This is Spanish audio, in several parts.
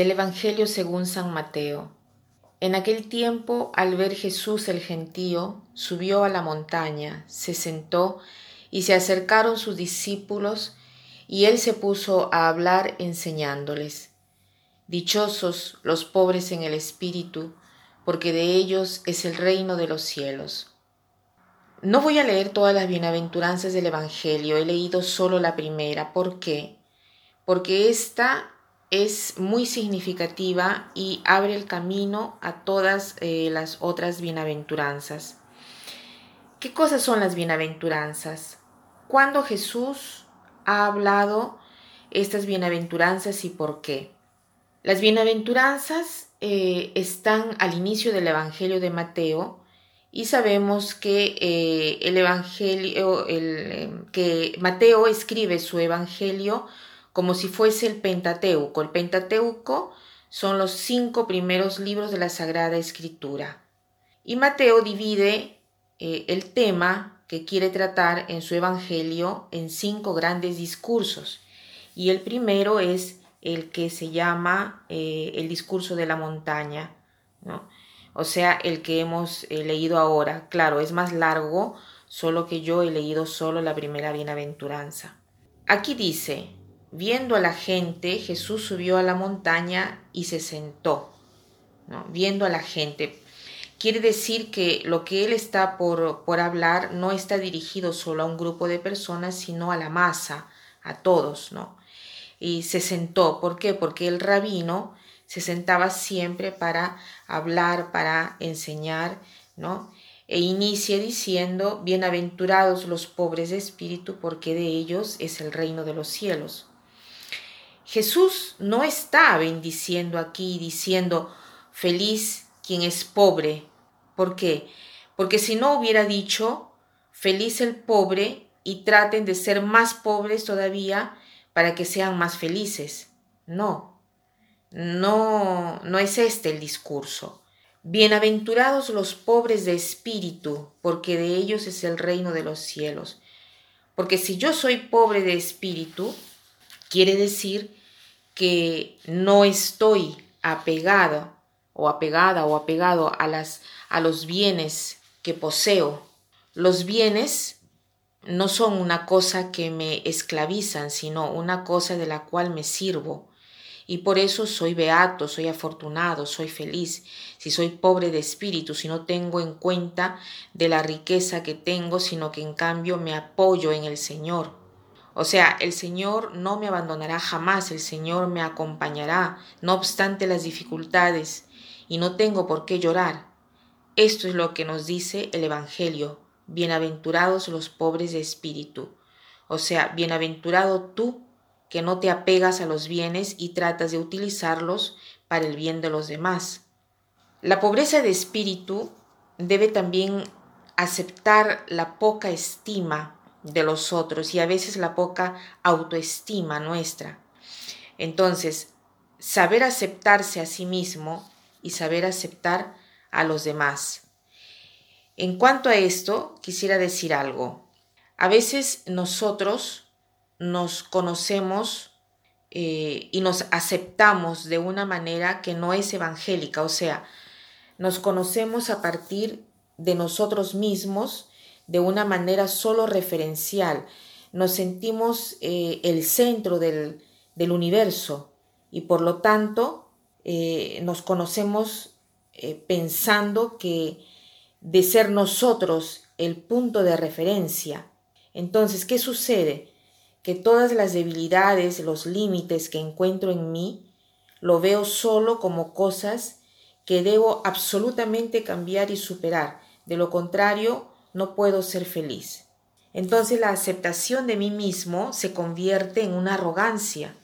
Del Evangelio según San Mateo. En aquel tiempo, al ver Jesús el gentío, subió a la montaña, se sentó, y se acercaron sus discípulos, y él se puso a hablar enseñándoles. Dichosos los pobres en el espíritu, porque de ellos es el reino de los cielos. No voy a leer todas las bienaventuranzas del Evangelio, he leído solo la primera. ¿Por qué? Porque esta es muy significativa y abre el camino a todas eh, las otras bienaventuranzas. ¿Qué cosas son las bienaventuranzas? ¿Cuándo Jesús ha hablado estas bienaventuranzas y por qué? Las bienaventuranzas eh, están al inicio del Evangelio de Mateo y sabemos que eh, el Evangelio, que Mateo escribe su Evangelio como si fuese el Pentateuco. El Pentateuco son los cinco primeros libros de la Sagrada Escritura. Y Mateo divide eh, el tema que quiere tratar en su Evangelio en cinco grandes discursos. Y el primero es el que se llama eh, el discurso de la montaña, o sea, el que hemos eh, leído ahora. Claro, es más largo, solo que yo he leído solo la primera bienaventuranza. Aquí dice, Viendo a la gente, Jesús subió a la montaña y se sentó. Viendo a la gente. Quiere decir que lo que él está por, por hablar no está dirigido solo a un grupo de personas, sino a la masa, a todos, ¿no? Y se sentó. ¿Por qué? Porque el rabino se sentaba siempre para hablar, para enseñar, ¿no? E inicia diciendo, bienaventurados los pobres de espíritu, porque de ellos es el reino de los cielos. Jesús no está bendiciendo aquí diciendo feliz quien es pobre. ¿Por qué? Porque si no hubiera dicho feliz el pobre y traten de ser más pobres todavía para que sean más felices. No, no, no es este el discurso. Bienaventurados los pobres de espíritu, porque de ellos es el reino de los cielos. Porque si yo soy pobre de espíritu, quiere decir que no estoy apegado o apegada o apegado a, las, a los bienes que poseo. Los bienes no son una cosa que me esclavizan, sino una cosa de la cual me sirvo. Y por eso soy beato, soy afortunado, soy feliz. Si soy pobre de espíritu, si no tengo en cuenta de la riqueza que tengo, sino que en cambio me apoyo en el Señor. O sea, el Señor no me abandonará jamás, el Señor me acompañará, no obstante las dificultades, y no tengo por qué llorar. Esto es lo que nos dice el Evangelio. Bienaventurados los pobres de espíritu. O sea, bienaventurado tú que no te apegas a los bienes y tratas de utilizarlos para el bien de los demás. La pobreza de espíritu debe también aceptar la poca estima de los otros y a veces la poca autoestima nuestra. Entonces, saber aceptarse a sí mismo y saber aceptar a los demás. En cuanto a esto, quisiera decir algo. A veces nosotros nos conocemos eh, y nos aceptamos de una manera que no es evangélica, o sea, nos conocemos a partir de nosotros mismos de una manera solo referencial. Nos sentimos eh, el centro del, universo y por lo tanto eh, nos conocemos eh, pensando que de ser nosotros el punto de referencia. Entonces, ¿qué sucede? Que todas las debilidades, los límites que encuentro en mí, lo veo solo como cosas que debo absolutamente cambiar y superar. De lo contrario, no puedo ser feliz. Entonces la aceptación de mí mismo se convierte en una arrogancia,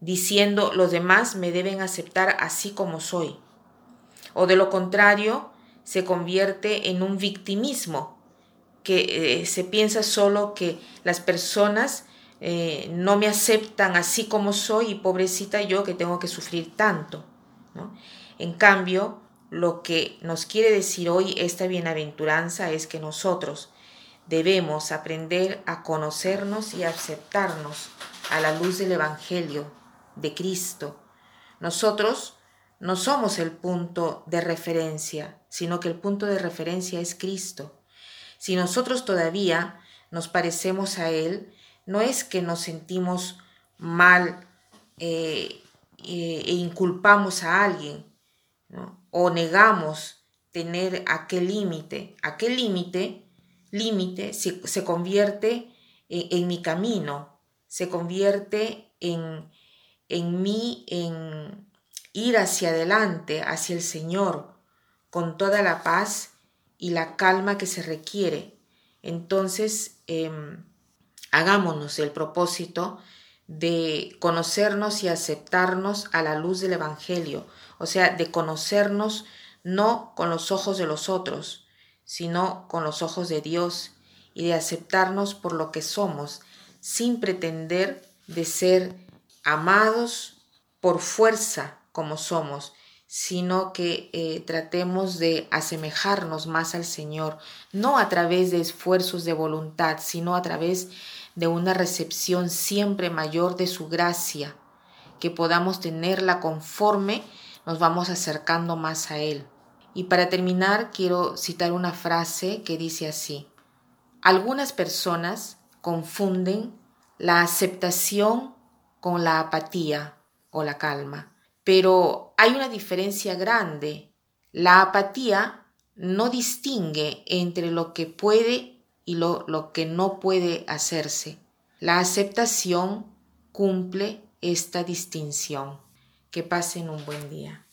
diciendo los demás me deben aceptar así como soy. O de lo contrario, se convierte en un victimismo, que eh, se piensa solo que las personas eh, no me aceptan así como soy y pobrecita yo que tengo que sufrir tanto. En cambio, lo que nos quiere decir hoy esta bienaventuranza es que nosotros debemos aprender a conocernos y aceptarnos a la luz del Evangelio de Cristo, Nosotros no somos el punto de referencia, sino que el punto de referencia es Cristo. Si nosotros todavía nos parecemos a Él, no es que nos sentimos mal eh, eh, e inculpamos a alguien o negamos tener aquel límite. Aquel límite límite se, convierte en, mi camino, se convierte en, en mí, en ir hacia adelante, hacia el Señor, con toda la paz y la calma que se requiere. Entonces, em, hagámonos el propósito de conocernos y aceptarnos a la luz del Evangelio, o sea, de conocernos no con los ojos de los otros, sino con los ojos de Dios y de aceptarnos por lo que somos, sin pretender de ser amados por fuerza como somos, sino que eh, tratemos de asemejarnos más al Señor, no a través de esfuerzos de voluntad, sino a través de una recepción siempre mayor de su gracia, que podamos tenerla conforme nos vamos acercando más a Él. Y para terminar, quiero citar una frase que dice así. Algunas personas confunden la aceptación con la apatía o la calma, pero hay una diferencia grande. La apatía no distingue entre lo que puede y lo, lo que no puede hacerse. La aceptación cumple esta distinción. Que pasen un buen día.